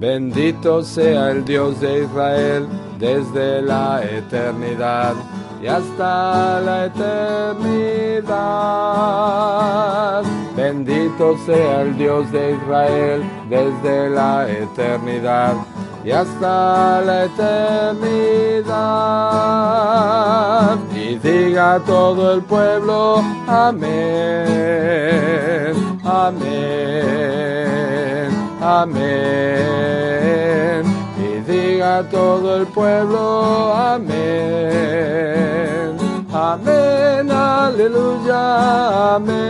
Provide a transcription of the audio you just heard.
Bendito sea el Dios de Israel desde la eternidad y hasta la eternidad. Bendito sea el Dios de Israel desde la eternidad y hasta la eternidad. Y diga todo el pueblo, amén, amén, amén. Todo el pueblo, amén, amén, aleluya, amén.